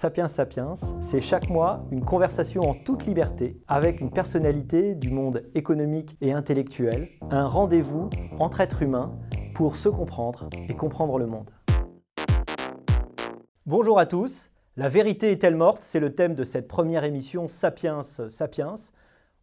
Sapiens Sapiens, c'est chaque mois une conversation en toute liberté avec une personnalité du monde économique et intellectuel, un rendez-vous entre êtres humains pour se comprendre et comprendre le monde. Bonjour à tous, la vérité est-elle morte? C'est le thème de cette première émission Sapiens Sapiens.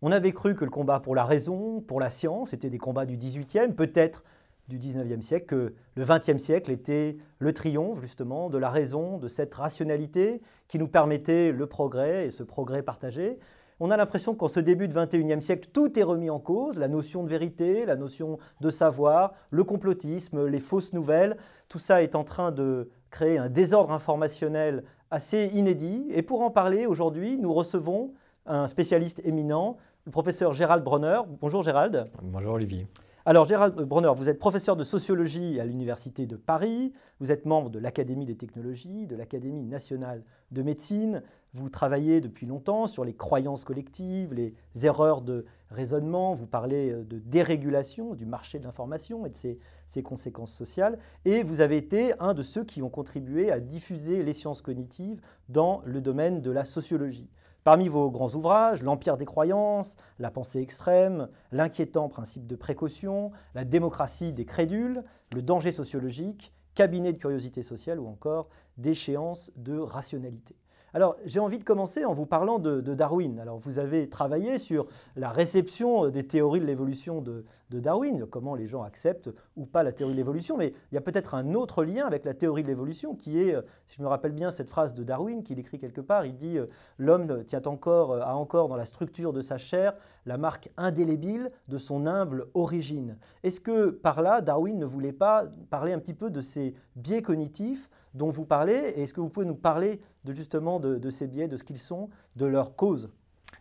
On avait cru que le combat pour la raison, pour la science, était des combats du 18e, peut-être du 19e siècle, que le 20e siècle était le triomphe justement de la raison, de cette rationalité qui nous permettait le progrès et ce progrès partagé. On a l'impression qu'en ce début de 21e siècle, tout est remis en cause, la notion de vérité, la notion de savoir, le complotisme, les fausses nouvelles, tout ça est en train de créer un désordre informationnel assez inédit. Et pour en parler aujourd'hui, nous recevons un spécialiste éminent, le professeur Gérald Bronner. Bonjour Gérald. Bonjour Olivier. Alors Gérald Bronner, vous êtes professeur de sociologie à l'Université de Paris, vous êtes membre de l'Académie des technologies, de l'Académie nationale de médecine, vous travaillez depuis longtemps sur les croyances collectives, les erreurs de raisonnement, vous parlez euh, de dérégulation du marché de l'information et de ses, ses, conséquences sociales, et vous avez été un de ceux qui ont contribué à diffuser les sciences cognitives dans le domaine de la sociologie. Parmi vos grands ouvrages, L'Empire des croyances, La pensée extrême, L'inquiétant principe de précaution, La démocratie des crédules, Le danger sociologique, Cabinet de curiosité sociale ou encore Déchéance de rationalité. Alors, j'ai envie de commencer en vous parlant de, Darwin. Alors, vous avez travaillé sur la réception des théories de l'évolution de, Darwin, comment les gens acceptent ou pas la théorie de l'évolution, mais il y a peut-être un autre lien avec la théorie de l'évolution qui est, si je me rappelle bien cette phrase de Darwin qu'il écrit quelque part, il dit L'homme tient encore, a encore dans la structure de sa chair la marque indélébile de son humble origine. Est-ce que par là, Darwin ne voulait pas parler un petit peu de ces biais cognitifs dont vous parlez Est-ce que vous pouvez nous parler de, justement de, ces biais, de ce qu'ils sont, de leurs causes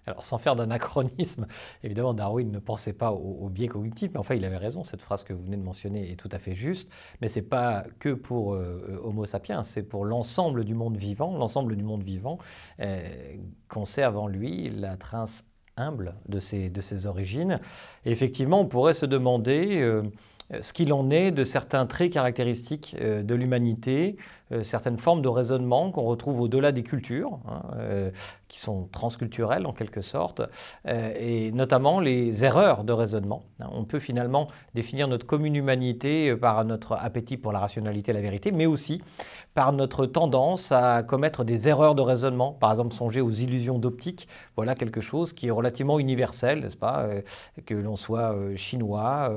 alors, sans faire d'anachronisme, évidemment, Darwin ne pensait pas aux, biais cognitifs, mais enfin, il avait raison. Cette phrase que vous venez de mentionner est tout à fait juste. Mais ce n'est pas que pour euh, Homo sapiens, c'est pour l'ensemble du monde vivant. L'ensemble du monde vivant euh, conserve en lui la trace humble de ses, de ses origines. Et effectivement, on pourrait se demander. Euh, ce qu'il en est de certains traits caractéristiques euh, de l'humanité, euh, certaines formes de raisonnement qu'on retrouve au-delà des cultures, hein, euh, qui sont transculturelles en quelque sorte, et notamment les erreurs de raisonnement. On peut finalement définir notre commune humanité par notre appétit pour la rationalité et la vérité, mais aussi par notre tendance à commettre des erreurs de raisonnement. Par exemple, songer aux illusions d'optique, voilà quelque chose qui est relativement universel, n'est-ce pas Que l'on soit chinois,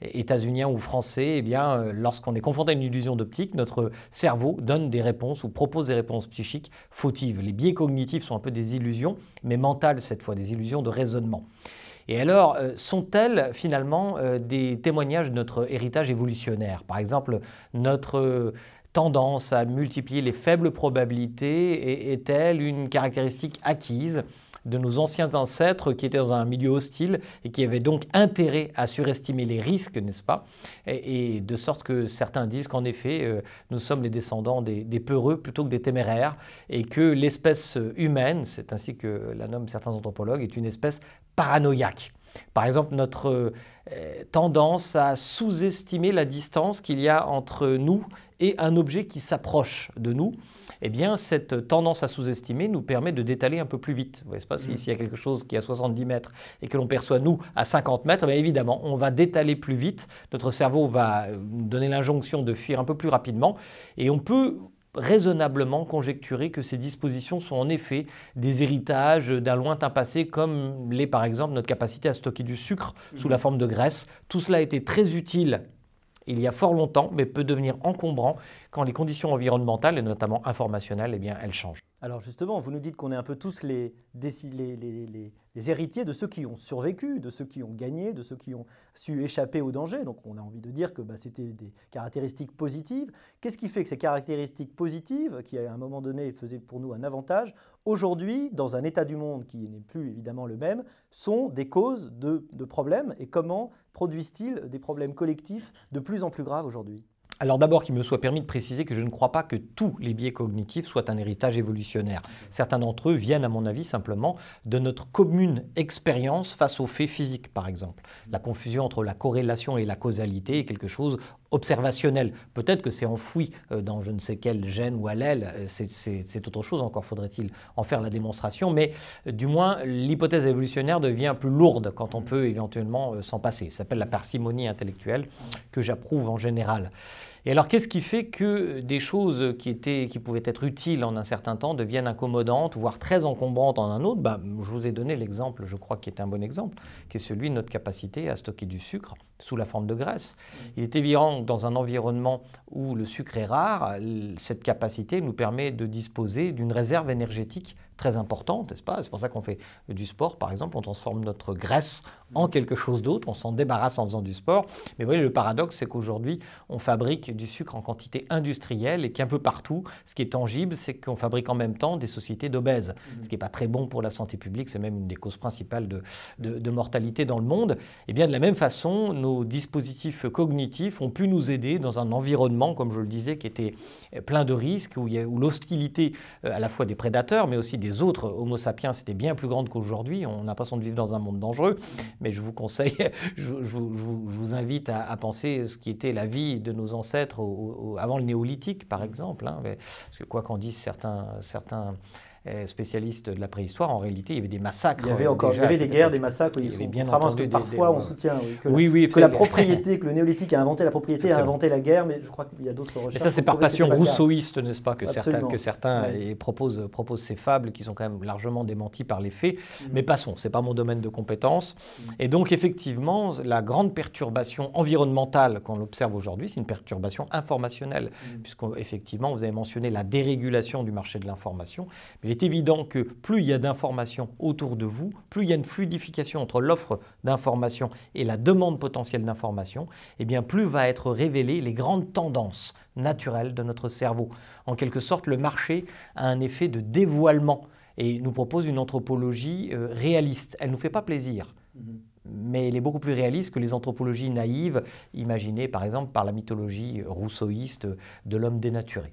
états-unien ou français, eh bien, lorsqu'on est confronté à une illusion d'optique, notre cerveau donne des réponses ou propose des réponses psychiques fautives. Les biais cognitifs sont un peu des illusions, mais mentales cette fois, des illusions de raisonnement. Et alors, euh, sont-elles finalement euh, des témoignages de notre héritage évolutionnaire? Par exemple, notre tendance à multiplier les faibles probabilités est-elle une caractéristique acquise? De nos anciens ancêtres qui étaient dans un milieu hostile et qui avaient donc intérêt à surestimer les risques, n'est-ce pas? Et, de sorte que certains disent qu'en effet, euh, nous sommes les descendants des, peureux plutôt que des téméraires et que l'espèce humaine, c'est ainsi que la nomment certains anthropologues, est une espèce paranoïaque. Par exemple, notre euh, tendance à sous-estimer la distance qu'il y a entre nous et un objet qui s'approche de nous, eh bien, cette tendance à sous-estimer nous permet de détaler un peu plus vite. Vous voyez pas, s'il y a quelque chose qui est à 70 mètres et que l'on perçoit, nous, à 50 mètres, bien évidemment, on va détaler plus vite, notre cerveau va nous donner l'injonction de fuir un peu plus rapidement, et on peut raisonnablement conjecturer que ces dispositions sont en effet des héritages d'un lointain passé, comme l'est par exemple notre capacité à stocker du sucre sous la forme de graisse. Tout cela a été très utile il y a fort longtemps, mais peut devenir encombrant quand les conditions environnementales, et notamment informationnelles, eh bien, elles changent. Alors justement, vous nous dites qu'on est un peu tous les, les, héritiers de ceux qui ont survécu, de ceux qui ont gagné, de ceux qui ont su échapper au danger. Donc on a envie de dire que bah, c'était des caractéristiques positives. Qu'est-ce qui fait que ces caractéristiques positives, qui à un moment donné faisaient pour nous un avantage, aujourd'hui, dans un état du monde qui n'est plus évidemment le même, sont des causes de, de problèmes? Et comment produisent-ils des problèmes collectifs de plus en plus graves aujourd'hui? Alors d'abord qu'il me soit permis de préciser que je ne crois pas que tous les biais cognitifs soient un héritage évolutionnaire. Certains d'entre eux viennent, à mon avis, simplement de notre commune expérience face aux faits physiques, par exemple. La confusion entre la corrélation et la causalité est quelque chose observationnel. Peut-être que c'est enfoui euh, dans je ne sais quel gène ou allèle, euh, c'est autre chose, encore faudrait-il en faire la démonstration, mais euh, du moins l'hypothèse évolutionnaire devient plus lourde quand on peut éventuellement s'en passer. Ça s'appelle la parcimonie intellectuelle que j'approuve en général. Et alors, qu'est-ce qui fait que des choses qui, étaient, qui pouvaient être utiles en un certain temps deviennent incommodantes, voire très encombrantes en un autre? Ben, Je vous ai donné l'exemple, je crois, qui est un bon exemple, qui est celui de notre capacité à stocker du sucre sous la forme de graisse. Il est évident que dans un environnement où le sucre est rare, cette capacité nous permet de disposer d'une réserve énergétique très importante, n'est-ce pas? C'est pour ça qu'on fait du sport, par exemple, on transforme notre graisse en quelque chose d'autre, on s'en débarrasse en faisant du sport. Mais vous voyez, le paradoxe, c'est qu'aujourd'hui, on fabrique du sucre en quantité industrielle et qu'un peu partout, ce qui est tangible, c'est qu'on fabrique en même temps des sociétés d'obèses, ce qui n'est pas très bon pour la santé publique, c'est même une des causes principales de, de, mortalité dans le monde. Et bien de la même façon, nos dispositifs cognitifs ont pu nous aider dans un environnement, comme je le disais, qui était plein de risques, où, où l'hostilité euh, à la fois des prédateurs, mais aussi des autres Homo sapiens c'était bien plus grande qu'aujourd'hui. On a l'impression de vivre dans un monde dangereux, mais je vous conseille, je, vous invite à, penser ce qui était la vie de nos ancêtres avant le néolithique, par exemple. Hein. parce que quoi qu'en disent certains, certains spécialiste de la préhistoire, en réalité, il y avait des massacres. Il y avait encore il y avait des guerres, des massacres. Il y avait bien entendu que parfois on soutient que, la, propriété, que le néolithique a inventé la propriété, a inventé la guerre, mais je crois qu'il y a d'autres recherches. Mais ça, c'est par passion rousseauiste, n'est-ce pas, que certains, que certains proposent, proposent, ces fables qui sont quand même largement démenties par les faits. Mm. Mais passons, c'est pas mon domaine de compétence. Mm. Et donc, effectivement, la grande perturbation environnementale qu'on observe aujourd'hui, c'est une perturbation informationnelle, mm. puisqu'effectivement, vous avez mentionné la dérégulation du marché de l'information. Il est évident que plus il y a d'informations autour de vous, plus il y a une fluidification entre l'offre d'informations et la demande potentielle d'informations, et eh bien plus va être révélée les grandes tendances naturelles de notre cerveau. En quelque sorte, le marché a un effet de dévoilement et nous propose une anthropologie euh, réaliste. Elle ne nous fait pas plaisir. Mm-hmm. mais elle est beaucoup plus réaliste que les anthropologies naïves imaginées par exemple par la mythologie rousseauiste de l'homme dénaturé.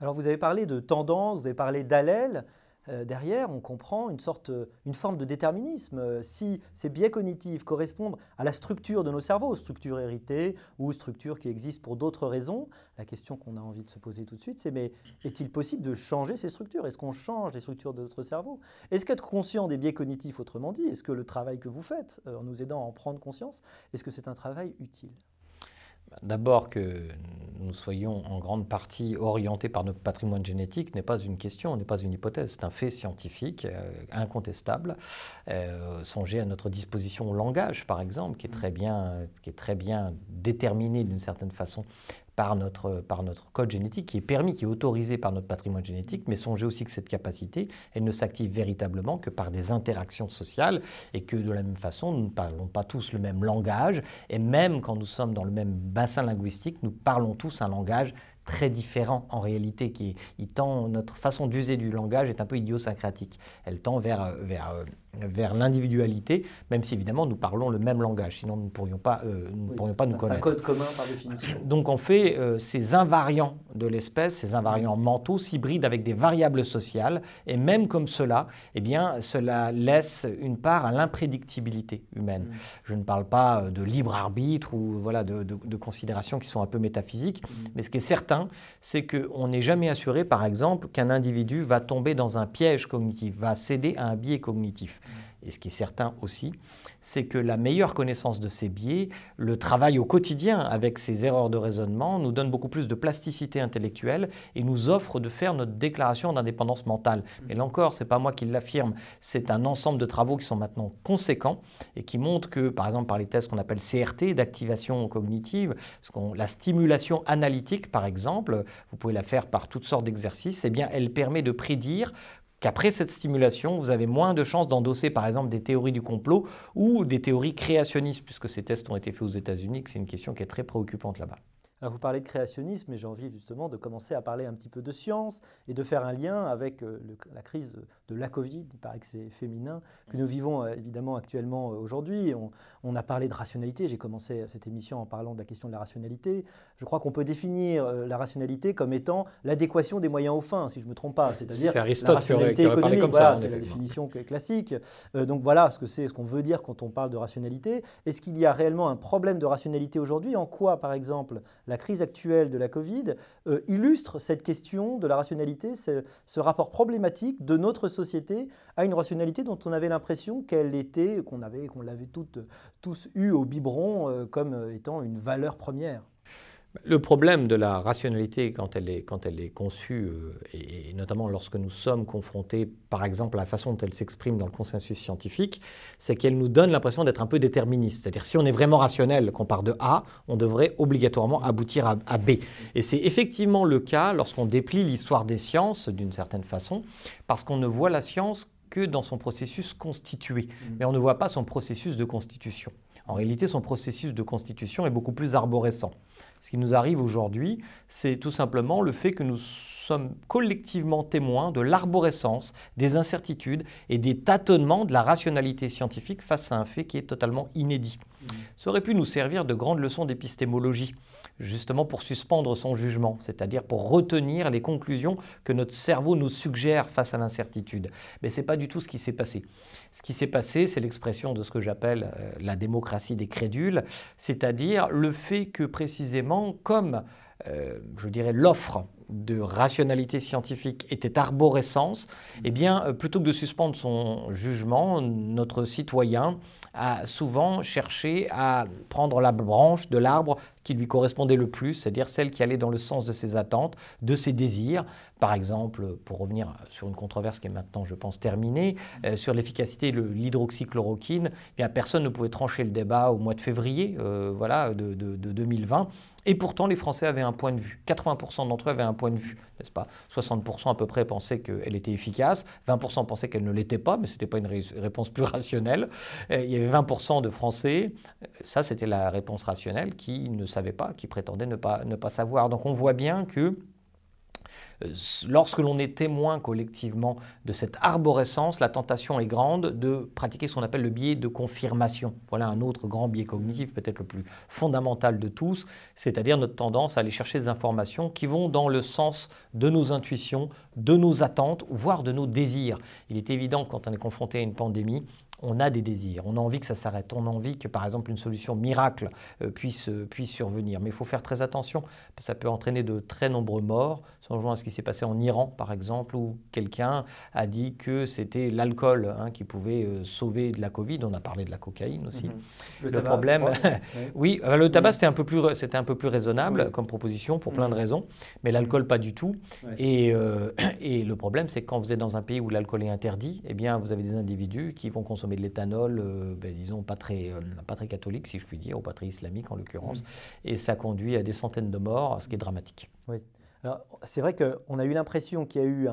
Alors vous avez parlé de tendance, vous avez parlé d'allèle. Euh, derrière, on comprend une, sorte, une forme de déterminisme. Euh, si ces biais cognitifs correspondent à la structure de nos cerveaux, structure héritée ou structure qui existe pour d'autres raisons, la question qu'on a envie de se poser tout de suite, c'est mais est-il possible de changer ces structures? Est-ce qu'on change les structures de notre cerveau? Est-ce qu'être conscient des biais cognitifs, autrement dit, est-ce que le travail que vous faites euh, en nous aidant à en prendre conscience, est-ce que c'est un travail utile? D'abord que nous soyons en grande partie orientés par notre patrimoine génétique n'est pas une question, n'est pas une hypothèse, c'est un fait scientifique euh, incontestable. Euh, songez à notre disposition au langage, par exemple, qui est très bien, qui est très bien déterminé d'une certaine façon par notre, par notre code génétique, qui est permis, qui est autorisé par notre patrimoine génétique, mais songez aussi que cette capacité, elle ne s'active véritablement que par des interactions sociales et que de la même façon, nous ne parlons pas tous le même langage et même quand nous sommes dans le même bassin linguistique, nous parlons tous un langage très différent en réalité, qui tend, notre façon d'user du langage est un peu idiosyncratique. Elle tend vers, vers vers l'individualité, même si évidemment nous parlons le même langage, sinon nous ne pourrions pas, euh, nous, pourrions pas nous connaître. C'est un code commun par définition. Donc on fait euh, ces invariants de l'espèce, ces invariants mentaux s'hybrident avec des variables sociales, et même comme cela, eh bien, cela laisse une part à l'imprédictibilité humaine. Mm. Je ne parle pas euh, de libre arbitre ou voilà, de, de, considérations qui sont un peu métaphysiques, mm. mais ce qui est certain, c'est qu'on n'est jamais assuré, par exemple, qu'un individu va tomber dans un piège cognitif, va céder à un biais cognitif. Et ce qui est certain aussi, c'est que la meilleure connaissance de ces biais, le travail au quotidien avec ces erreurs de raisonnement, nous donne beaucoup plus de plasticité intellectuelle et nous offre de faire notre déclaration d'indépendance mentale. Mais là encore, ce n'est pas moi qui l'affirme, c'est un ensemble de travaux qui sont maintenant conséquents et qui montrent que, par exemple, par les tests qu'on appelle CRT, d'activation cognitive, la stimulation analytique, par exemple, vous pouvez la faire par toutes sortes d'exercices, eh elle permet de prédire qu'après cette stimulation, vous avez moins de chances d'endosser par exemple des théories du complot ou des théories créationnistes, puisque ces tests ont été faits aux États-Unis, que c'est une question qui est très préoccupante là-bas. Alors vous parlez de créationnisme et j'ai envie justement de commencer à parler un petit peu de science et de faire un lien avec euh, la crise de la Covid, il paraît que c'est féminin, que nous vivons euh, évidemment actuellement euh, aujourd'hui. On, a parlé de rationalité, j'ai commencé cette émission en parlant de la question de la rationalité. Je crois qu'on peut définir la rationalité comme étant l'adéquation des moyens aux fins, si je ne me trompe pas. C'est-à-dire la rationalité économique, c'est la définition classique. donc voilà ce que c'est, ce qu'on veut dire quand on parle de rationalité. Est-ce qu'il y a réellement un problème de rationalité aujourd'hui? En quoi, par exemple, la crise actuelle de la Covid euh, illustre cette question de la rationalité, ce, rapport problématique de notre société à une rationalité dont on avait l'impression qu'elle était, qu'on avait, qu'on l'avait tous eu au biberon euh, comme étant une valeur première. Le problème de la rationalité quand elle est, quand elle est conçue, euh, et, notamment lorsque nous sommes confrontés, par exemple, à la façon dont elle s'exprime dans le consensus scientifique, c'est qu'elle nous donne l'impression d'être un peu déterministe. C'est-à-dire si on est vraiment rationnel, qu'on part de A, on devrait obligatoirement aboutir à, à B. Et c'est effectivement le cas lorsqu'on déplie l'histoire des sciences d'une certaine façon, parce qu'on ne voit la science que dans son processus constitué, mmh. mais on ne voit pas son processus de constitution. En réalité, son processus de constitution est beaucoup plus arborescent. Ce qui nous arrive aujourd'hui, c'est tout simplement le fait que nous sommes collectivement témoins de l'arborescence, des incertitudes et des tâtonnements de la rationalité scientifique face à un fait qui est totalement inédit. Mmh. Ça aurait pu nous servir de grandes leçons d'épistémologie justement pour suspendre son jugement, c'est-à-dire pour retenir les conclusions que notre cerveau nous suggère face à l'incertitude. Mais ce n'est pas du tout ce qui s'est passé. Ce qui s'est passé, c'est l'expression de ce que j'appelle euh, la démocratie des crédules, c'est-à-dire le fait que précisément, comme euh, je dirais l'offre de rationalité scientifique était arborescence, eh bien, euh, plutôt que de suspendre son jugement, notre citoyen a souvent cherché à prendre la branche de l'arbre qui lui correspondait le plus, c'est-à-dire celle qui allait dans le sens de ses attentes, de ses désirs. Par exemple, pour revenir sur une controverse qui est maintenant, je pense, terminée, euh, sur l'efficacité de l'hydroxychloroquine, eh bien, personne ne pouvait trancher le débat au mois de février euh, voilà, de, de, de 2020. Et pourtant, les Français avaient un point de vue. 80% d'entre eux avaient un point de vue, n'est-ce pas? 60% à peu près pensaient qu'elle était efficace, 20% pensaient qu'elle ne l'était pas, mais ce n'était pas une réponse plus rationnelle. Euh, il y avait 20% de Français, ça c'était la réponse rationnelle, qui ne savaient pas, qui prétendaient ne pas, ne pas savoir. Donc on voit bien que euh, lorsque l'on est témoin collectivement de cette arborescence, la tentation est grande de pratiquer ce qu'on appelle le biais de confirmation. Voilà un autre grand biais cognitif, peut-être le plus fondamental de tous, c'est-à-dire notre tendance à aller chercher des informations qui vont dans le sens de nos intuitions, de nos attentes, voire de nos désirs. Il est évident que quand on est confronté à une pandémie, on a des désirs, on a envie que ça s'arrête, on a envie que par exemple une solution miracle euh, puisse, euh, puisse survenir. Mais il faut faire très attention, ça peut entraîner de très nombreux morts. On rejoint à ce qui s'est passé en Iran par exemple, où quelqu'un a dit que c'était l'alcool hein, qui pouvait euh, sauver de la Covid, on a parlé de la cocaïne aussi. Mhm. Le, problème, oui, le tabac c'était un, peu plus, un peu plus raisonnable comme proposition pour plein de mhm. raisons, mais l'alcool pas du tout. Et, et le problème c'est que quand vous êtes dans un pays où l'alcool est interdit, eh bien vous avez des individus qui vont consommer de l'éthanol, euh, ben, disons, pas très, euh, pas très catholique, si je puis dire, ou pas très islamique en l'occurrence. Mm. Et ça conduit à des centaines de morts, ce qui est dramatique. Oui. Alors, c'est vrai qu'on a eu l'impression qu'il y a eu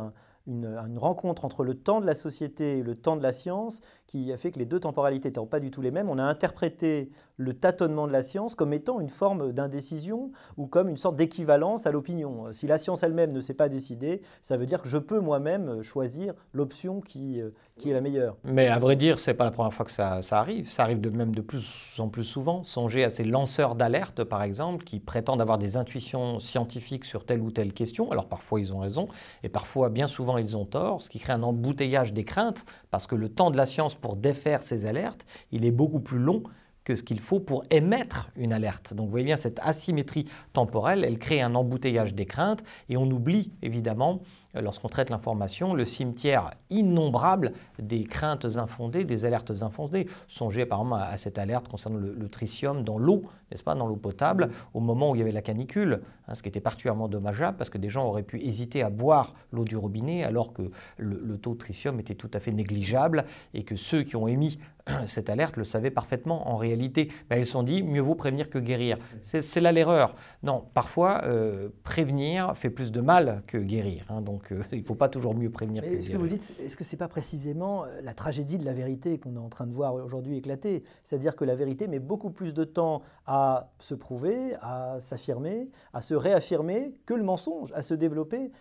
une, rencontre entre le temps de la société et le temps de la science qui a fait que les deux temporalités n'étant pas du tout les mêmes. On a interprété le tâtonnement de la science comme étant une forme d'indécision ou comme une sorte d'équivalence à l'opinion. Si la science elle-même ne s'est pas décidée, ça veut dire que je peux moi-même choisir l'option qui, euh, qui est la meilleure. Mais à vrai dire, ce n'est pas la première fois que ça, ça arrive. Ça arrive de même de plus en plus souvent. Songez à ces lanceurs d'alerte, par exemple, qui prétendent avoir des intuitions scientifiques sur telle ou telle question. Alors parfois ils ont raison, et parfois, bien souvent, ils ont tort, ce qui crée un embouteillage des craintes, parce que le temps de la science pour défaire ces alertes, il est beaucoup plus long que ce qu'il faut pour émettre une alerte. Donc vous voyez bien cette asymétrie temporelle, elle crée un embouteillage des craintes et on oublie évidemment euh, lorsqu'on traite l'information, le cimetière innombrable des craintes infondées, des alertes infondées. Songez par exemple à cette alerte concernant le, tritium dans l'eau, n'est-ce pas, dans l'eau potable, au moment où il y avait la canicule, hein, ce qui était particulièrement dommageable parce que des gens auraient pu hésiter à boire l'eau du robinet alors que le, taux de tritium était tout à fait négligeable et que ceux qui ont émis cette alerte le savaient parfaitement en réalité. Mais ils se sont dit, mieux vaut prévenir que guérir. C'est là l'erreur. Non, parfois, euh, prévenir fait plus de mal que guérir. Hein, donc il ne faut pas toujours mieux prévenir que Est-ce que vous dites, est-ce que ce n'est pas précisément euh, la tragédie de la vérité qu'on est en train de voir aujourd'hui éclater? C'est-à-dire que la vérité met beaucoup plus de temps à à se prouver, à s'affirmer, à se réaffirmer, que le mensonge, à se développer.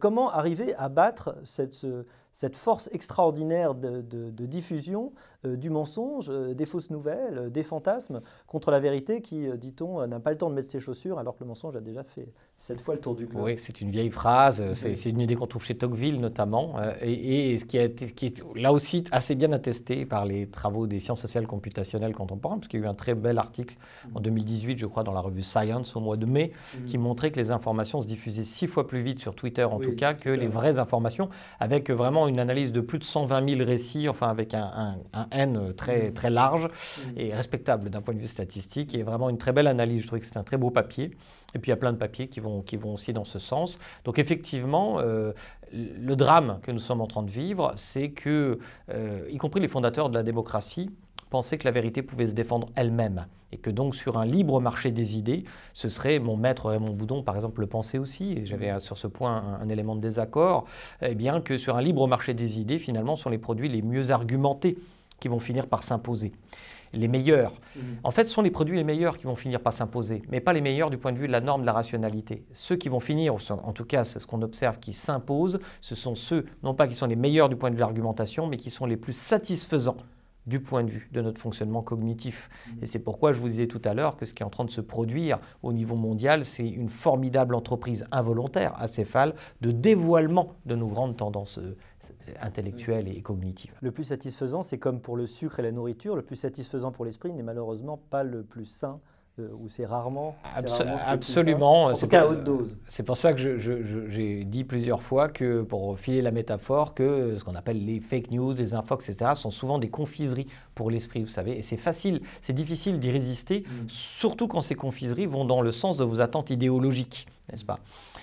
comment arriver à battre cette, cette force extraordinaire de, diffusion euh, du mensonge, euh, des fausses nouvelles, euh, des fantasmes, contre la vérité qui, dit-on, n'a pas le temps de mettre ses chaussures alors que le mensonge a déjà fait cette fois le tour du globe. Oui, c'est une vieille phrase, c'est une idée qu'on trouve chez Tocqueville notamment, et, ce qui, a été, qui, est là aussi assez bien attesté par les travaux des sciences sociales computationnelles contemporaines, parce qu'il y a eu un très bel article en 2018, je crois, dans la revue Science au mois de mai, mm. qui montrait que les informations se diffusaient six fois plus vite sur Twitter en tout cas que les vraies informations, avec vraiment une analyse de plus de 120 000 récits, enfin avec un, N très, très large mm. et respectable d'un point de vue statistique, et vraiment une très belle analyse. Je trouvais que c'est un très beau papier. Et puis il y a plein de papiers qui vont, qui vont aussi dans ce sens. Donc effectivement, euh, le drame que nous sommes en train de vivre, c'est que, euh, y compris les fondateurs de la démocratie, pensaient que la vérité pouvait se défendre elle-même et que donc sur un libre marché des idées, ce serait mon maître Raymond Boudon par exemple le pensait aussi, et j'avais mmh. sur ce point un, élément de désaccord, eh bien que sur un libre marché des idées, finalement, sont les produits les mieux argumentés qui vont finir par s'imposer. Les meilleurs. Mmh. En fait, ce sont les produits les meilleurs qui vont finir par s'imposer, mais pas les meilleurs du point de vue de la norme de la rationalité. Ceux qui vont finir, en tout cas, c'est ce qu'on observe, qui s'imposent, ce sont ceux, non pas qui sont les meilleurs du point de vue de l'argumentation, mais qui sont les plus satisfaisants du point de vue de notre fonctionnement cognitif. Mmh. Et c'est pourquoi je vous disais tout à l'heure que ce qui est en train de se produire au niveau mondial, c'est une formidable entreprise involontaire, acéphale, de dévoilement de nos grandes tendances euh, intellectuelles et cognitives. Le plus satisfaisant, c'est comme pour le sucre et la nourriture, le plus satisfaisant pour l'esprit n'est malheureusement pas le plus sain euh, ou c'est rarement, Absolument. C'est cas, haute dose. C'est pour ça que j'ai dit plusieurs fois que, pour filer la métaphore, que ce qu'on appelle les fake news, les infos, etc., sont souvent des confiseries pour l'esprit, vous savez. Et c'est facile, c'est difficile d'y résister, mm. surtout quand ces confiseries vont dans le sens de vos attentes idéologiques, n'est-ce pas?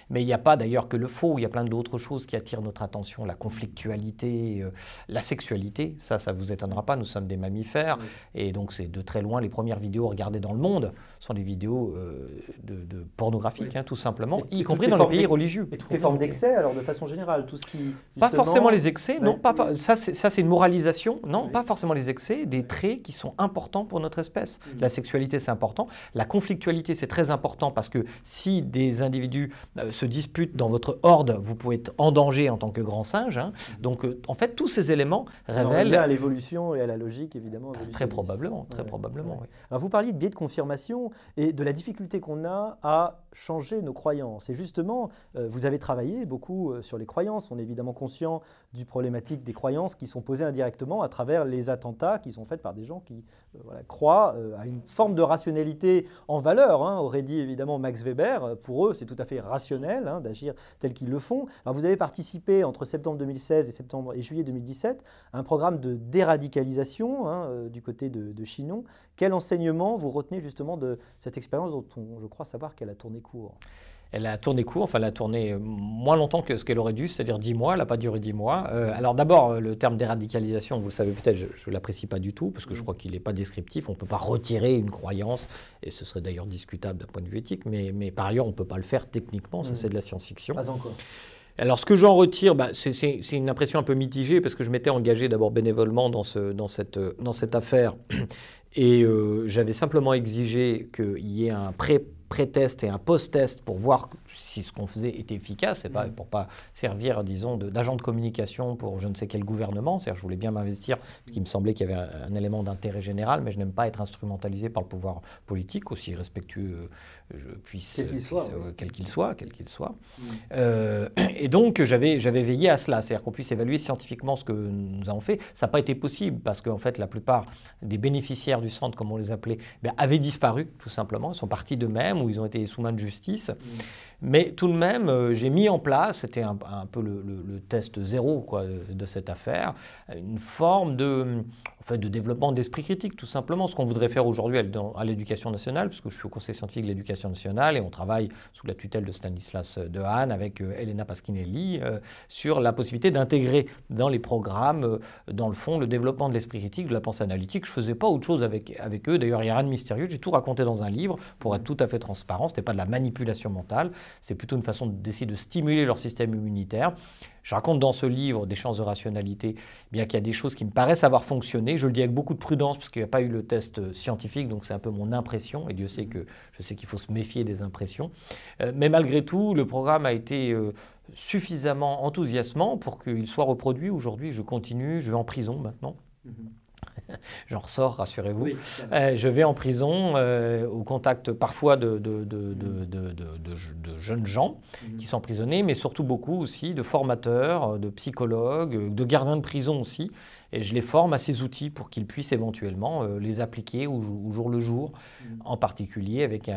Mais il n'y a pas d'ailleurs que le faux, il y a plein d'autres choses qui attirent notre attention, la conflictualité, euh, la sexualité, ça, ça ne vous étonnera pas, nous sommes des mammifères, et donc c'est de très loin les premières vidéos regardées dans le monde sont des vidéos euh, de, pornographiques, hein, tout simplement, y compris dans les pays religieux. Et toutes les formes d'excès, alors de façon générale, tout ce qui... Pas forcément les excès, non, pas, ça c'est une moralisation, non, pas forcément les excès, des traits qui sont importants pour notre espèce. Mm. La sexualité, c'est important. La conflictualité, c'est très important parce que si des individus euh, se disputent dans votre horde, vous pouvez être en danger en tant que grand singe. Hein. Mm. Donc, euh, en fait, tous ces éléments révèlent... à l'évolution et à la logique, évidemment. Très probablement, très probablement, oui. Alors, vous parliez de biais de confirmation et de la difficulté qu'on a à changer nos croyances. Et justement, euh, vous avez travaillé beaucoup euh, sur les croyances. On est évidemment conscient du problématique des croyances qui sont posées indirectement à travers les attentats qui sont faits par des gens qui euh, croient à une forme de rationalité en valeur, hein, aurait dit évidemment Max Weber. Pour eux, c'est tout à fait rationnel hein, d'agir tel qu'ils le font. Vous avez participé entre septembre 2016 et, septembre, et juillet 2017 à un programme de déradicalisation hein, du côté de Chinon. Quel enseignement vous retenez justement de cette expérience dont je crois savoir qu'elle a tourné court? Elle a tourné court, enfin elle a tourné moins longtemps que ce qu'elle aurait dû, c'est-à-dire 10 mois, elle n'a pas duré 10 mois. Euh, alors d'abord, le terme déradicalisation, vous le savez peut-être, je ne l'apprécie pas du tout, parce que je mm. crois qu'il n'est pas descriptif, on ne peut pas retirer une croyance, et ce serait d'ailleurs discutable d'un point de vue éthique, mais, mais par ailleurs on ne peut pas le faire techniquement, ça mm. c'est de la science-fiction. Pas encore. Alors ce que j'en retire, bah, c'est une impression un peu mitigée, parce que je m'étais engagé d'abord bénévolement dans, ce, dans, cette, dans cette affaire, et euh, j'avais simplement exigé qu'il y ait un pré pré-test et un post-test pour voir si ce qu'on faisait était efficace, et pas, mm. pour pas servir, disons, d'agent de, communication pour je ne sais quel gouvernement. C'est-à-dire, je voulais bien m'investir, parce qu'il me semblait qu'il y avait un, élément d'intérêt général, mais je n'aime pas être instrumentalisé par le pouvoir politique, aussi respectueux je puisse, quel qu'il soit, euh, quel qu'il soit, quel qu'il soit. Mm. Euh, et donc, j'avais, j'avais veillé à cela, c'est-à-dire qu'on puisse évaluer scientifiquement ce que nous avons fait. Ça n'a pas été possible parce qu'en fait, la plupart des bénéficiaires du centre, comme on les appelait, ben, avaient disparu, tout simplement. Ils sont partis d'eux-mêmes ou ils ont été sous main de justice. Mm. Mais tout de même, euh, j'ai mis en place, c'était un, peu le, test zéro de, cette affaire, une forme de, en fait, de développement d'esprit critique, tout simplement. Ce qu'on voudrait faire aujourd'hui à l'éducation nationale, puisque je suis au Conseil scientifique de l'éducation nationale et on travaille sous la tutelle de Stanislas Dehaene avec euh, Elena Pasquinelli euh, sur la possibilité d'intégrer dans les programmes, dans le fond, le développement de l'esprit critique, de la pensée analytique. Je ne faisais pas autre chose avec, avec eux. D'ailleurs, il n'y a rien de mystérieux. J'ai tout raconté dans un livre pour être tout à fait transparent. Ce n'était pas de la manipulation mentale. C'est plutôt une façon d'essayer de stimuler leur système immunitaire. Je raconte dans ce livre des chances de rationalité, eh bien qu'il y a des choses qui me paraissent avoir fonctionné. Je le dis avec beaucoup de prudence parce qu'il n'y a pas eu le test euh, scientifique, donc c'est un peu mon impression. Et Dieu sait que je sais qu'il faut se méfier des impressions. Euh, mais malgré tout, le programme a été euh, suffisamment enthousiasmant pour qu'il soit reproduit. Aujourd'hui, je continue, je vais en prison maintenant. Mhm. J'en ressors, rassurez-vous. Euh, je vais en prison euh, au contact parfois de, de, jeunes gens mhm. qui sont emprisonnés, mais surtout beaucoup aussi de formateurs, de psychologues, de gardiens de prison aussi, et je les forme à ces outils pour qu'ils puissent éventuellement euh, les appliquer au, jour le jour, mm. en particulier avec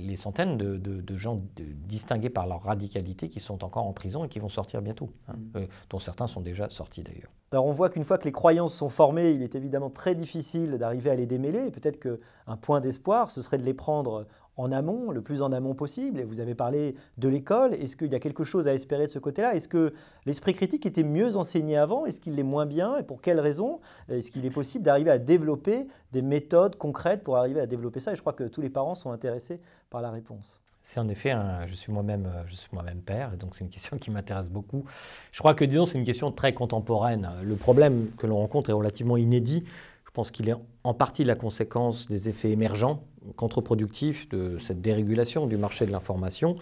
les centaines de, gens distingués par leur radicalité qui sont encore en prison et qui vont sortir bientôt, hein, mm. euh, dont certains sont déjà sortis d'ailleurs. Alors on voit qu'une fois que les croyances sont formées, il est évidemment très difficile d'arriver à les démêler. Peut-être qu'un point d'espoir, ce serait de les prendre en amont, le plus en amont possible. Et vous avez parlé de l'école. Est-ce qu'il y a quelque chose à espérer de ce côté-là? Est-ce que l'esprit critique était mieux enseigné avant? Est-ce qu'il l'est moins bien? Et pour quelles raisons Est-ce qu'il est possible d'arriver à développer des méthodes concrètes pour arriver à développer ça? Et je crois que tous les parents sont intéressés par la réponse. C'est en effet, je suis moi-même, je suis moi-même père, et donc c'est une question qui m'intéresse beaucoup. Je crois que, disons, c'est une question très contemporaine. Le problème que l'on rencontre est relativement inédit. Je pense qu'il est en partie la conséquence des effets émergents contre-productif de cette dérégulation du marché de l'information.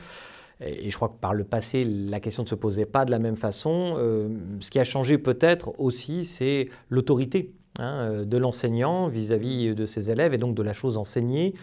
Et je crois que par le passé, la question ne se posait pas de la même façon. Euh, ce qui a changé peut-être aussi, c'est l'autorité Hein, euh, de l'enseignant vis-à-vis de ses élèves et donc de la chose enseignée,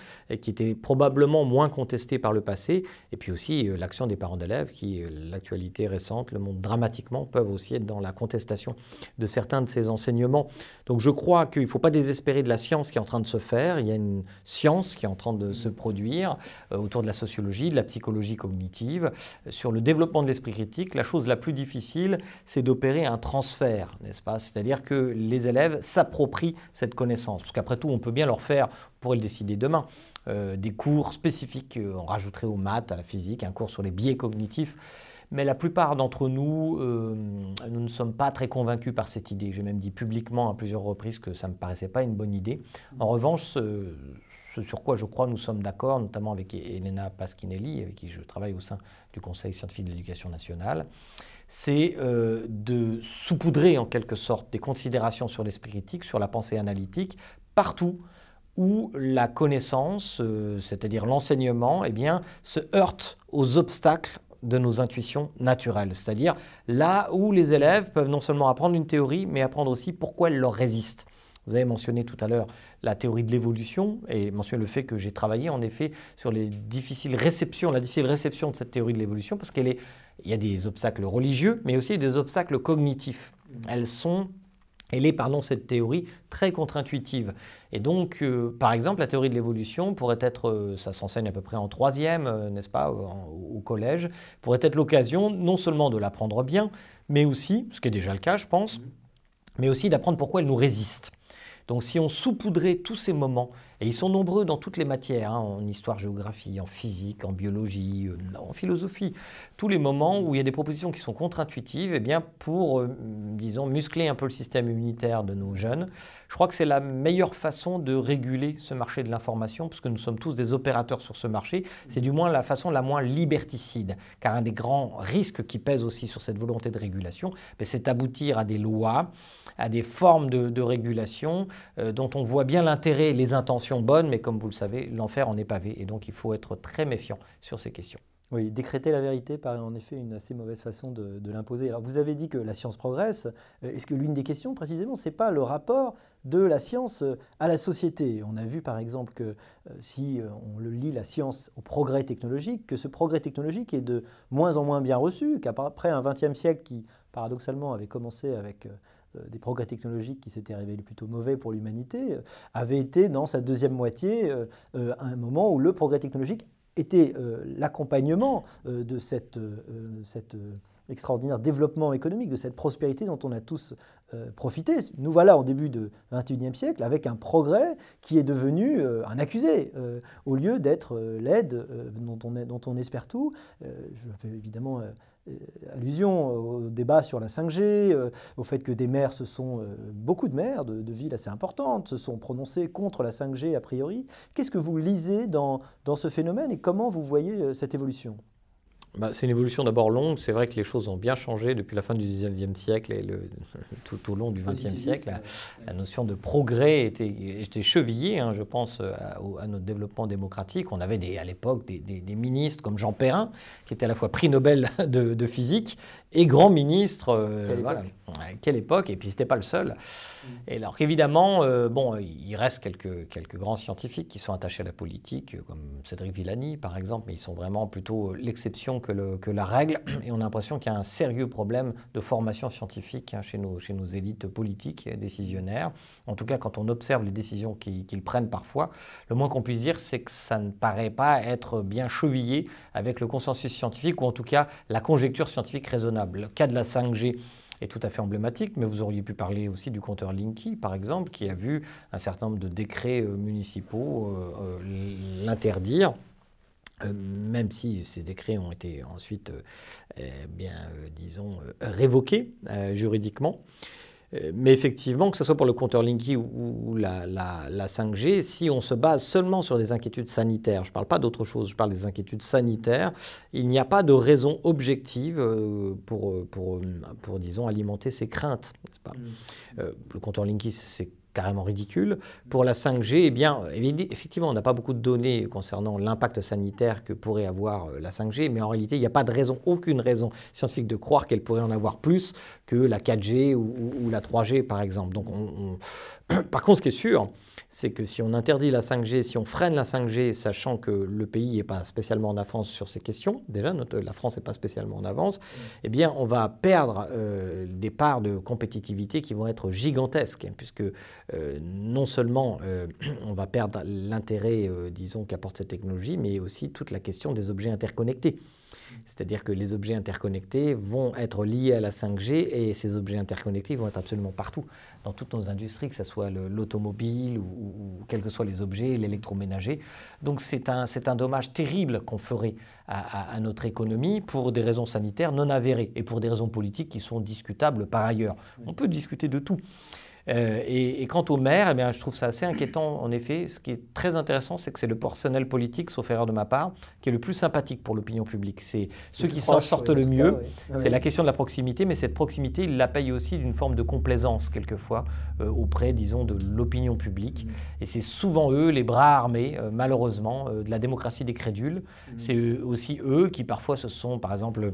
qui était probablement moins contestée par le passé, et puis aussi euh, l'action des parents d'élèves qui, euh, l'actualité récente le montre dramatiquement, peuvent aussi être dans la contestation de certains de ces enseignements. Donc je crois qu'il ne faut pas désespérer de la science qui est en train de se faire, il y a une science qui est en train de se produire autour de la sociologie, de la psychologie cognitive, sur le développement de l'esprit critique. La chose la plus difficile, c'est d'opérer un transfert, n'est-ce pas? C'est-à-dire que les élèves savent s'approprient cette connaissance. Parce qu'après tout, on peut bien leur faire, on pourrait le décider demain, euh, des cours spécifiques, euh, on rajouterait aux maths, à la physique, un cours sur les biais cognitifs. Mais la plupart d'entre nous, euh, nous ne sommes pas très convaincus par cette idée. J'ai même dit publiquement à plusieurs reprises que ça ne me paraissait pas une bonne idée. En revanche, ce, ce sur quoi je crois nous sommes d'accord, notamment avec Elena Paschinelli, avec qui je travaille au sein du Conseil scientifique de l'éducation nationale, c'est euh, de saupoudrer en quelque sorte des considérations sur l'esprit critique, sur la pensée analytique, partout où la connaissance, euh, c'est-à-dire l'enseignement, eh bien, se heurte aux obstacles de nos intuitions naturelles, c'est-à-dire là où les élèves peuvent non seulement apprendre une théorie, mais apprendre aussi pourquoi elle leur résiste. Vous avez mentionné tout à l'heure la théorie de l'évolution et mentionné le fait que j'ai travaillé en effet sur les difficiles réceptions, la difficile réception de cette théorie de l'évolution parce qu'elle est, il y a des obstacles religieux, mais aussi des obstacles cognitifs. Elles sont elle est, pardon, cette théorie très contre-intuitive. Et donc, euh, par exemple, la théorie de l'évolution pourrait être, euh, ça s'enseigne à peu près en troisième, euh, n'est-ce pas, au collège, pourrait être l'occasion non seulement de l'apprendre bien, mais aussi, ce qui est déjà le cas, je pense, mais aussi d'apprendre pourquoi elle nous résiste. Donc si on saupoudrait tous ces moments, et ils sont nombreux dans toutes les matières, hein, en histoire, géographie, en physique, en biologie, en philosophie, tous les moments où il y a des propositions qui sont contre-intuitives, eh pour, euh, disons, muscler un peu le système immunitaire de nos jeunes, je crois que c'est la meilleure façon de réguler ce marché de l'information, puisque nous sommes tous des opérateurs sur ce marché. C'est du moins la façon la moins liberticide, car un des grands risques qui pèsent aussi sur cette volonté de régulation, ben, c'est aboutir à des lois, à des formes de, régulation euh, dont on voit bien l'intérêt et les intentions bonnes, mais comme vous le savez, l'enfer en est pavé, et donc il faut être très méfiant sur ces questions. Oui, décréter la vérité paraît en effet une assez mauvaise façon de, l'imposer. Alors vous avez dit que la science progresse. Euh, est-ce que l'une des questions précisément, ce n'est pas le rapport de la science euh, à la société? On a vu par exemple que euh, si on le lit la science au progrès technologique, que ce progrès technologique est de moins en moins bien reçu, qu'après un XXe siècle qui paradoxalement avait commencé avec des progrès technologiques qui s'étaient révélés plutôt mauvais pour l'humanité, avait été dans sa deuxième moitié un moment où le progrès technologique était euh, l'accompagnement euh, de cette, euh, cette extraordinaire développement économique, de cette prospérité dont on a tous profité. Nous voilà au début du XXIe siècle avec un progrès qui est devenu un accusé, au lieu d'être l'aide dont, on espère tout. je fais évidemment euh, allusion au débat sur la 5G, euh, au fait que des maires se sont, euh, beaucoup de maires de, villes assez importantes, se sont prononcés contre la 5G a priori. Qu'est-ce que vous lisez dans ce phénomène et comment vous voyez cette évolution? Bah, c'est une évolution d'abord longue. C'est vrai que les choses ont bien changé depuis la fin du 19e siècle et le, tout au long du 20e siècle. La, notion de progrès était, était chevillée, hein, je pense, à, notre développement démocratique. On avait des, à l'époque des, des, ministres comme Jean Perrin, qui était à la fois prix Nobel de, de physique et grand ministre. Euh, quelle, voilà. quelle époque Et puis c'était pas le seul. Mm. Et alors qu'évidemment, euh, bon, il reste quelques, quelques grands scientifiques qui sont attachés à la politique, comme Cédric Villani par exemple, mais ils sont vraiment plutôt l'exception que, le, que la règle. Et on a l'impression qu'il y a un sérieux problème de formation scientifique hein, chez, nos, chez nos élites politiques et décisionnaires. En tout cas, quand on observe les décisions qu'ils prennent parfois, le moins qu'on puisse dire, c'est que ça ne paraît pas être bien chevillé avec le consensus scientifique, ou en tout cas la conjecture scientifique raisonnable. Le cas de la 5G est tout à fait emblématique, mais vous auriez pu parler aussi du compteur Linky, par exemple, qui a vu un certain nombre de décrets euh, municipaux euh, euh, l'interdire. même si ces décrets ont été ensuite, eh bien, disons, révoqués juridiquement. Euh, mais effectivement, que ce soit pour le compteur Linky ou, la, 5G, si on se base seulement sur des inquiétudes sanitaires, je ne parle pas d'autre chose, je parle des inquiétudes sanitaires, il n'y a pas de raison objective euh, pour, pour, pour, disons, alimenter ces craintes. Pas? Mmh. euh, le compteur Linky, c'est carrément ridicule. Pour la 5G, eh bien, effectivement, on n'a pas beaucoup de données concernant l'impact sanitaire que pourrait avoir euh, la 5G, mais en réalité, il n'y a pas de raison, aucune raison scientifique de croire qu'elle pourrait en avoir plus que la 4G ou, la 3G, par exemple. Donc, par contre, ce qui est sûr, c'est que si on interdit la 5G, si on freine la 5G, sachant que le pays n'est pas spécialement en avance sur ces questions, déjà la France n'est pas spécialement en avance, eh bien on va perdre euh, des parts de compétitivité qui vont être gigantesques, hein, puisque euh, non seulement euh, on va perdre l'intérêt, disons, qu'apporte cette technologie, mais aussi toute la question des objets interconnectés. C'est-à-dire que les objets interconnectés vont être liés à la 5G et ces objets interconnectés vont être absolument partout, dans toutes nos industries, que ce soit l'automobile ou, quels que soient les objets, l'électroménager. Donc c'est un, un dommage terrible qu'on ferait à, notre économie pour des raisons sanitaires non avérées et pour des raisons politiques qui sont discutables par ailleurs. On peut discuter de tout. Euh, et, quant aux maires, eh bien, je trouve ça assez inquiétant. En effet, ce qui est très intéressant, c'est que c'est le personnel politique, sauf erreur de ma part, qui est le plus sympathique pour l'opinion publique. C'est ceux qui s'en sortent le mieux. C'est la question de la proximité, mais cette proximité, il la paye aussi d'une forme de complaisance, quelquefois, euh, auprès, disons, de l'opinion publique. Mm. Et c'est souvent eux, les bras armés, euh, malheureusement, de la démocratie des crédules. Mm. C'est aussi eux qui, parfois, se sont, par exemple,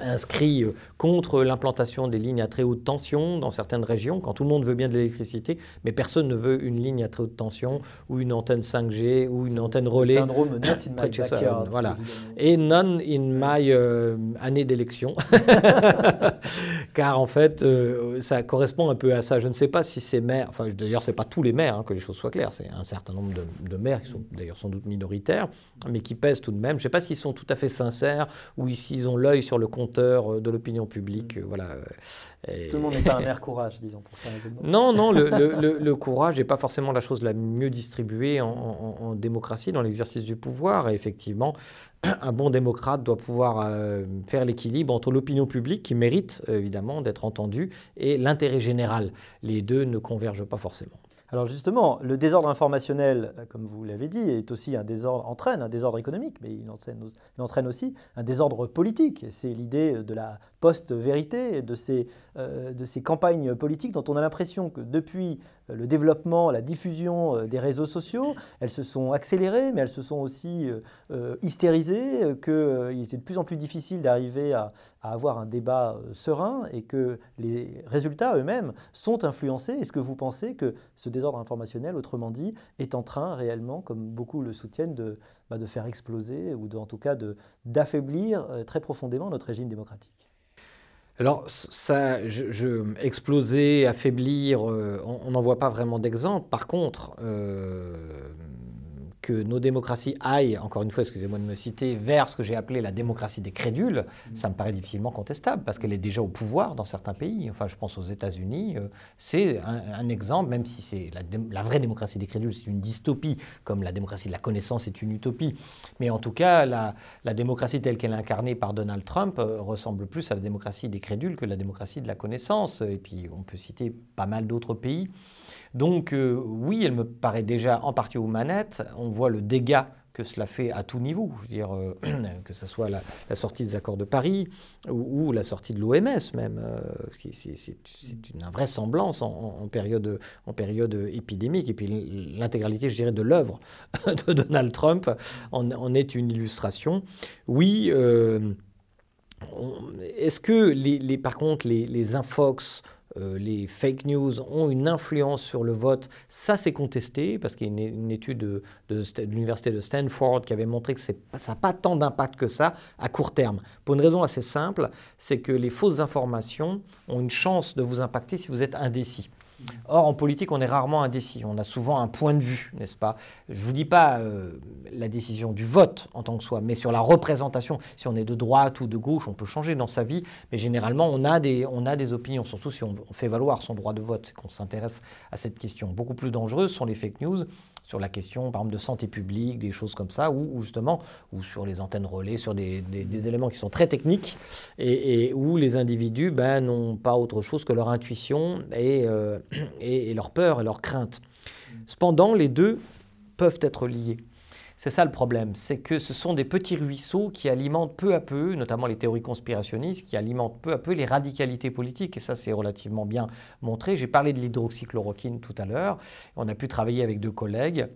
inscrit euh, contre l'implantation des lignes à très haute tension dans certaines régions, quand tout le monde veut bien de l'électricité, mais personne ne veut une ligne à très haute tension ou une antenne 5G ou une antenne relais. Syndrome not in my backyard. Voilà. Et none in my euh, année d'élection. Car en fait, euh, ça correspond un peu à ça. Je ne sais pas si ces maires, enfin d'ailleurs, ce n'est pas tous les maires, hein, que les choses soient claires, c'est un certain nombre de, de maires qui sont d'ailleurs sans doute minoritaires, mais qui pèsent tout de même. Je ne sais pas s'ils sont tout à fait sincères ou s'ils ont l'œil sur le compteur euh, de l'opinion publique. Euh, voilà. Tout le monde n'est pas un maire courage, disons. Pour non, non, le, courage n'est pas forcément la chose la mieux distribuée en, démocratie, dans l'exercice du pouvoir. Et effectivement, un bon démocrate doit pouvoir euh, faire l'équilibre entre l'opinion publique, qui mérite évidemment d'être entendue, et l'intérêt général. Les deux ne convergent pas forcément. Alors justement, le désordre informationnel, comme vous l'avez dit, est aussi un désordre, entraîne un désordre économique, mais il entraîne, aussi un désordre politique. C'est l'idée de la post-vérité, de ces, euh, de ces campagnes politiques dont on a l'impression que depuis le développement, la diffusion euh, des réseaux sociaux, elles se sont accélérées, mais elles se sont aussi euh, hystérisées, qu'il est de plus en plus difficile d'arriver à, à, avoir un débat serein et que les résultats eux-mêmes sont influencés. Est-ce que vous pensez que ce désordre informationnel, autrement dit, est en train réellement, comme beaucoup le soutiennent, de, bah, faire exploser ou de, en tout cas d'affaiblir euh, très profondément notre régime démocratique. Alors, ça, je, exploser, affaiblir, euh, on n'en voit pas vraiment d'exemple. Par contre, euh, que nos démocraties aillent, encore une fois, excusez-moi de me citer, vers ce que j'ai appelé la démocratie des crédules, mm. ça me paraît difficilement contestable, parce qu'elle est déjà au pouvoir dans certains pays. Enfin, je pense aux États-Unis, euh, c'est un, exemple, même si c'est la, vraie démocratie des crédules, c'est une dystopie, comme la démocratie de la connaissance est une utopie. Mais en tout cas, la, démocratie telle qu'elle est incarnée par Donald Trump euh, ressemble plus à la démocratie des crédules que la démocratie de la connaissance. Et puis, on peut citer pas mal d'autres pays. Donc euh, oui, elle me paraît déjà en partie aux manettes. On voit le dégât que cela fait à tout niveau. Je dire, euh, que ce soit la, sortie des accords de Paris ou, la sortie de l'OMS même. Euh, c'est une invraisemblance en, en, période, épidémique. Et puis l'intégralité, je dirais, de l'œuvre de Donald Trump en, est une illustration. Oui. Est-ce que, par contre, les, les infox, euh, les fake news ont une influence sur le vote, ça c'est contesté, parce qu'il y a une, étude de, l'université de Stanford qui avait montré que ça n'a pas tant d'impact que ça à court terme. Pour une raison assez simple, c'est que les fausses informations ont une chance de vous impacter si vous êtes indécis. Or, en politique, on est rarement indécis. On a souvent un point de vue, n'est-ce pas? Je ne vous dis pas euh, la décision du vote en tant que soi, mais sur la représentation. Si on est de droite ou de gauche, on peut changer dans sa vie, mais généralement, on a des, on a des opinions, surtout si on, fait valoir son droit de vote, qu'on s'intéresse à cette question. Beaucoup plus dangereuses sont les fake news sur la question, par exemple, de santé publique, des choses comme ça, ou, justement, ou sur les antennes relais, sur des, éléments qui sont très techniques, et, où les individus ben, n'ont pas autre chose que leur intuition euh, et, et leur peur et leur crainte. Cependant, les deux peuvent être liés. C'est ça le problème, c'est que ce sont des petits ruisseaux qui alimentent peu à peu, notamment les théories conspirationnistes, qui alimentent peu à peu les radicalités politiques, et ça c'est relativement bien montré. J'ai parlé de l'hydroxychloroquine tout à l'heure, on a pu travailler avec deux collègues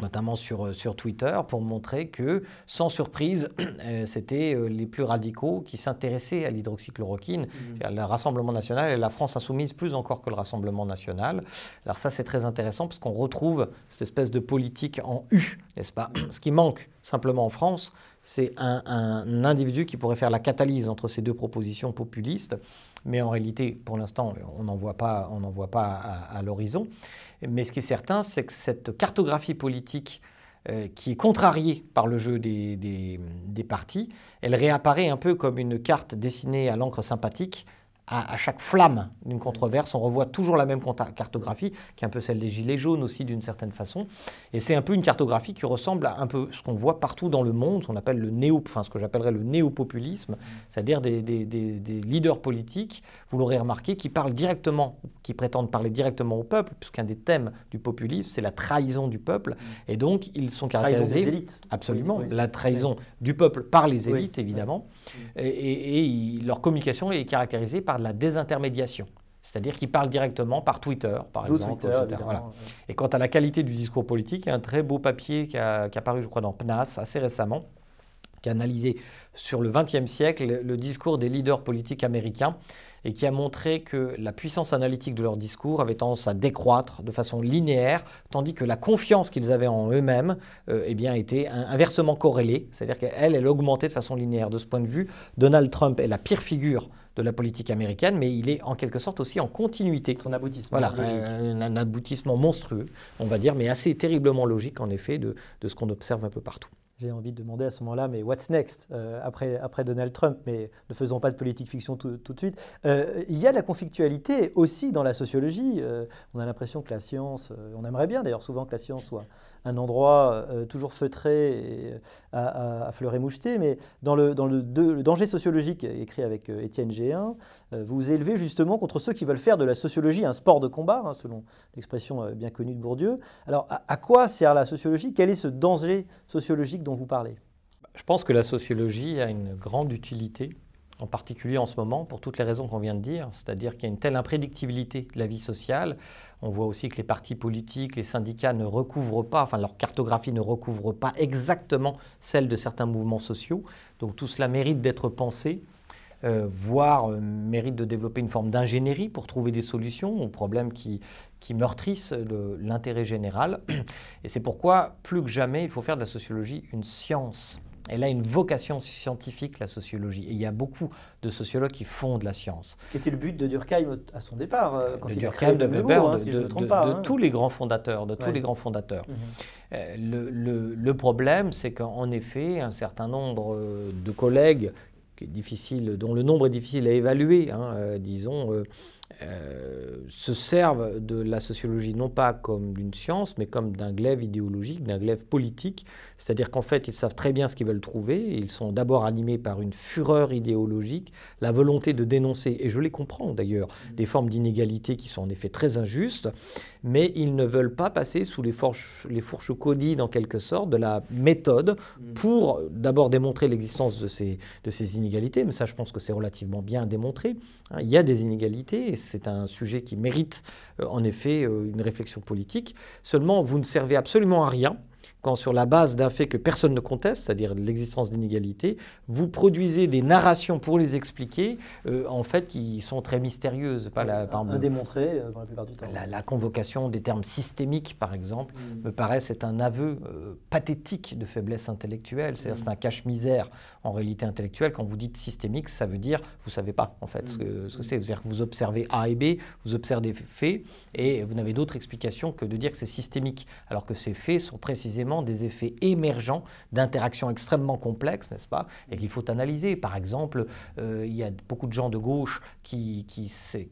notamment sur, euh, sur Twitter, pour montrer que, sans surprise, euh, c'était euh, les plus radicaux qui s'intéressaient à l'hydroxychloroquine, mmh. le Rassemblement national et la France insoumise plus encore que le Rassemblement national. Alors ça, c'est très intéressant parce qu'on retrouve cette espèce de politique en U, n'est-ce pas? Ce qui manque simplement en France, c'est un, un, individu qui pourrait faire la catalyse entre ces deux propositions populistes, mais en réalité, pour l'instant, on n'en voit pas, on voit pas à, à l'horizon. Mais ce qui est certain, c'est que cette cartographie politique euh, qui est contrariée par le jeu des, des, des partis, elle réapparaît un peu comme une carte dessinée à l'encre sympathique à, chaque flamme d'une controverse, on revoit toujours la même cartographie, qui est un peu celle des Gilets jaunes aussi d'une certaine façon. Et c'est un peu une cartographie qui ressemble à un peu ce qu'on voit partout dans le monde, ce qu'on appelle le néo, enfin ce que j'appellerais le néopopulisme, c'est-à-dire des, leaders politiques, vous l'aurez remarqué, qui parlent directement, qui prétendent parler directement au peuple, puisqu'un des thèmes du populisme, c'est la trahison du peuple. Et donc, ils sont caractérisés... Trahison des élites. Absolument. La trahison du peuple par les élites, évidemment. Et, et leur communication est caractérisée par de la désintermédiation. C'est-à-dire qu'ils parlent directement par Twitter, par exemple. Et quant à la qualité du discours politique, il y a un très beau papier qui a, qui a paru, je crois, dans PNAS assez récemment, qui a analysé sur le XXe siècle le discours des leaders politiques américains et qui a montré que la puissance analytique de leur discours avait tendance à décroître de façon linéaire, tandis que la confiance qu'ils avaient en eux-mêmes euh, eh bien, était inversement corrélée, c'est-à-dire qu'elle, elle augmentait de façon linéaire. De ce point de vue, Donald Trump est la pire figure de la politique américaine, mais il est en quelque sorte aussi en continuité. Son aboutissement. Voilà, un, aboutissement monstrueux, on va dire, mais assez terriblement logique en effet de, de ce qu'on observe un peu partout. J'ai envie de demander à ce moment-là, mais what's next euh, après, après Donald Trump? Mais ne faisons pas de politique fiction tout, de suite. Euh, il y a de la conflictualité aussi dans la sociologie. Euh, on a l'impression que la science, on aimerait bien d'ailleurs souvent que la science soit un endroit toujours feutré et à, fleur et moucheté, mais dans le, danger sociologique écrit avec Étienne G1, vous vous élevez justement contre ceux qui veulent faire de la sociologie un sport de combat, hein, selon l'expression bien connue de Bourdieu. Alors à quoi sert la sociologie? Quel est ce danger sociologique dont vous parlez? Je pense que la sociologie a une grande utilité, en particulier en ce moment, pour toutes les raisons qu'on vient de dire, c'est-à-dire qu'il y a une telle imprédictibilité de la vie sociale. On voit aussi que les partis politiques, les syndicats ne recouvrent pas, enfin leur cartographie ne recouvre pas exactement celle de certains mouvements sociaux. Donc tout cela mérite d'être pensé. Euh, voire euh, mérite de développer une forme d'ingénierie pour trouver des solutions aux problèmes qui, qui meurtrissent l'intérêt général. Et c'est pourquoi, plus que jamais, il faut faire de la sociologie une science. Elle a une vocation scientifique, la sociologie. Et il y a beaucoup de sociologues qui font de la science. Qui était le but de Durkheim à son départ euh, quand de Durkheim, de Weber, hein, de, tous les grands fondateurs. De tous les grands fondateurs. Mhm. Euh, le, le, problème, c'est qu'en effet, un certain nombre de collègues qui est difficile, dont le nombre est difficile à évaluer, hein, euh, disons, euh, se servent de la sociologie non pas comme d'une science, mais comme d'un glaive idéologique, d'un glaive politique. C'est-à-dire qu'en fait, ils savent très bien ce qu'ils veulent trouver. Ils sont d'abord animés par une fureur idéologique, la volonté de dénoncer, et je les comprends d'ailleurs, des formes d'inégalité qui sont en effet très injustes, mais ils ne veulent pas passer sous les fourches, les fourches codides, en quelque sorte, de la méthode pour d'abord démontrer l'existence de ces, de ces inégalités. Mais ça, je pense que c'est relativement bien démontré. Hein. Il y a des inégalités, c'est un sujet qui mérite euh, en effet euh, une réflexion politique. Seulement, vous ne servez absolument à rien quand sur la base d'un fait que personne ne conteste, c'est-à-dire l'existence d'inégalités, vous produisez des narrations pour les expliquer, euh, en fait, qui sont très mystérieuses. Pas la, par Indémontrées euh, dans la plupart du temps. La, convocation des termes systémiques, par exemple, mm. me paraît c'est un aveu euh, pathétique de faiblesse intellectuelle, c'est-à-dire c'est un cache-misère en réalité intellectuelle. Quand vous dites systémique, ça veut dire vous ne savez pas, en fait, ce que, ce que c'est. C'est-à-dire que vous observez A et B, vous observez des faits, et vous n'avez d'autre explication que de dire que c'est systémique, alors que ces faits sont précisément des effets émergents d'interactions extrêmement complexes, n'est-ce pas, et qu'il faut analyser. Par exemple, euh, il y a beaucoup de gens de gauche qui, qui, euh,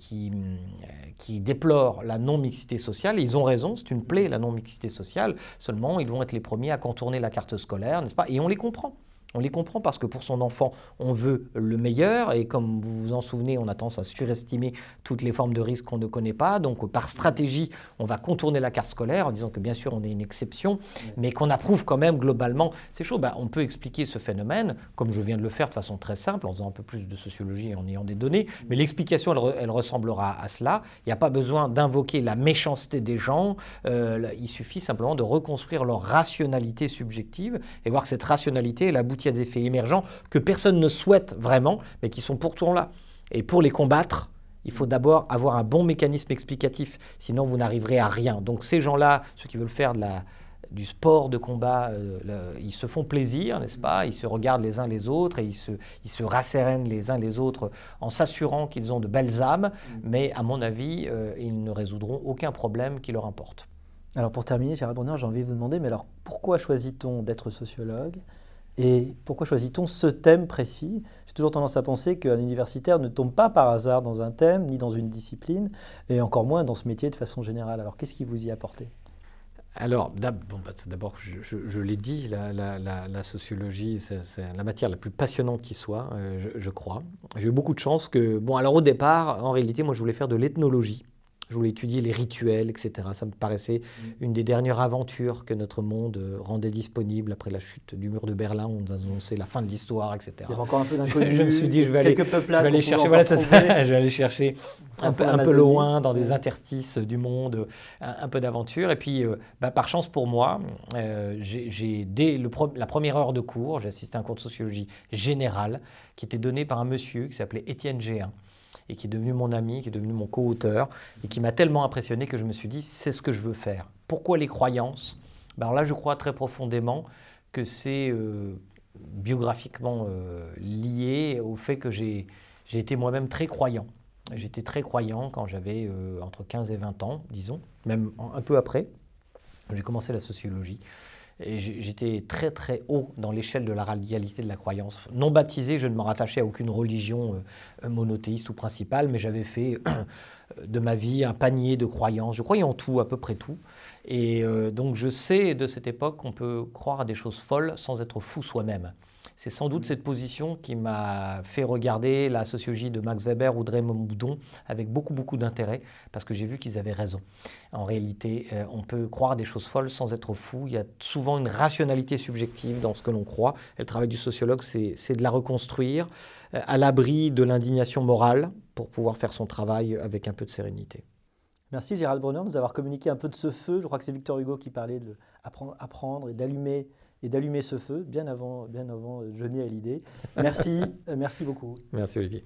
qui déplorent la non-mixité sociale, et ils ont raison, c'est une plaie, la non-mixité sociale, seulement ils vont être les premiers à contourner la carte scolaire, n'est-ce pas, et on les comprend. On les comprend parce que pour son enfant, on veut le meilleur et comme vous vous en souvenez, on a tendance à surestimer toutes les formes de risque qu'on ne connaît pas. Donc par stratégie, on va contourner la carte scolaire en disant que bien sûr on est une exception, mais qu'on approuve quand même globalement ces choses. Ben, on peut expliquer ce phénomène, comme je viens de le faire de façon très simple, en faisant un peu plus de sociologie et en ayant des données, mais l'explication, elle, ressemblera à cela. Il n'y a pas besoin d'invoquer la méchanceté des gens, euh, il suffit simplement de reconstruire leur rationalité subjective et voir que cette rationalité, elle aboutit il y a des effets émergents que personne ne souhaite vraiment, mais qui sont pourtant là. Et pour les combattre, il faut d'abord avoir un bon mécanisme explicatif, sinon vous n'arriverez à rien. Donc ces gens-là, ceux qui veulent faire de la, du sport de combat, euh, ils se font plaisir, n'est-ce pas? Ils se regardent les uns les autres et ils se, ils se rassérénent les uns les autres en s'assurant qu'ils ont de belles âmes, mais à mon avis, euh, ils ne résoudront aucun problème qui leur importe. Alors pour terminer, Gérald Brunner, j'ai envie de vous demander, mais alors pourquoi choisit-on d'être sociologue? Et pourquoi choisit-on ce thème précis? J'ai toujours tendance à penser qu'un universitaire ne tombe pas par hasard dans un thème, ni dans une discipline, et encore moins dans ce métier de façon générale. Alors qu'est-ce qui vous y a apporté? Alors, bah, d'abord, je, l'ai dit, la, sociologie, c'est la matière la plus passionnante qui soit, euh, je, je, crois. J'ai eu beaucoup de chance que, bon, alors au départ, en réalité, moi, je voulais faire de l'ethnologie. Je voulais étudier les rituels, etc. Ça me paraissait mm. une des dernières aventures que notre monde euh, rendait disponible après la chute du mur de Berlin. On annonçait la fin de l'histoire, etc. Il y avait encore un peu d'inconnu. je me suis dit, je vais aller, je vais aller chercher, voilà, ça, je vais aller chercher un, peu, un peu, loin dans des interstices du monde, un, peu d'aventure. Et puis, euh, bah, par chance pour moi, euh, j'ai dès le la première heure de cours, j'ai assisté à un cours de sociologie générale qui était donné par un monsieur qui s'appelait Étienne Géin et qui est devenu mon ami, qui est devenu mon co-auteur, et qui m'a tellement impressionné que je me suis dit, c'est ce que je veux faire. Pourquoi les croyances? Ben Alors là, je crois très profondément que c'est euh, biographiquement euh, lié au fait que j'ai été moi-même très croyant. J'étais très croyant quand j'avais euh, entre 15 et 20 ans, disons, même un peu après. J'ai commencé la sociologie. J'étais très très haut dans l'échelle de la réalité de la croyance. Non baptisé, je ne me rattachais à aucune religion euh, monothéiste ou principale, mais j'avais fait de ma vie un panier de croyances. Je croyais en tout, à peu près tout. Et euh, donc je sais de cette époque qu'on peut croire à des choses folles sans être fou soi-même. C'est sans doute cette position qui m'a fait regarder la sociologie de Max Weber ou de Raymond Boudon avec beaucoup, beaucoup d'intérêt, parce que j'ai vu qu'ils avaient raison. En réalité, euh, on peut croire des choses folles sans être fou. Il y a souvent une rationalité subjective dans ce que l'on croit. Et le travail du sociologue, c'est de la reconstruire euh, à l'abri de l'indignation morale pour pouvoir faire son travail avec un peu de sérénité. Merci Gérald Brunner de nous avoir communiqué un peu de ce feu. Je crois que c'est Victor Hugo qui parlait de apprendre et d'allumer et d'allumer ce feu bien avant, bien avant euh, n'ai à l'idée. Merci, euh, merci beaucoup. Merci Olivier.